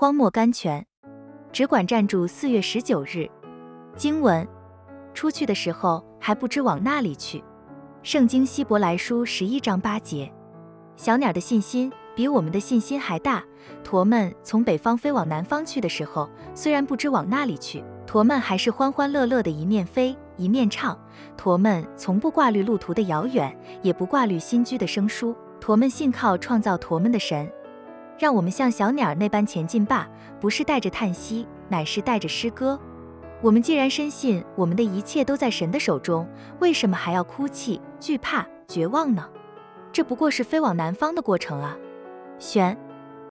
荒漠甘泉，只管站住。四月十九日，经文：出去的时候还不知往那里去。圣经希伯来书十一章八节。小鸟的信心比我们的信心还大。驼们从北方飞往南方去的时候，虽然不知往那里去，驼们还是欢欢乐乐的一面飞一面唱。驼们从不挂虑路途的遥远，也不挂虑新居的生疏。驼们信靠创造驼们的神。让我们像小鸟那般前进吧，不是带着叹息，乃是带着诗歌。我们既然深信我们的一切都在神的手中，为什么还要哭泣、惧怕、绝望呢？这不过是飞往南方的过程啊！选。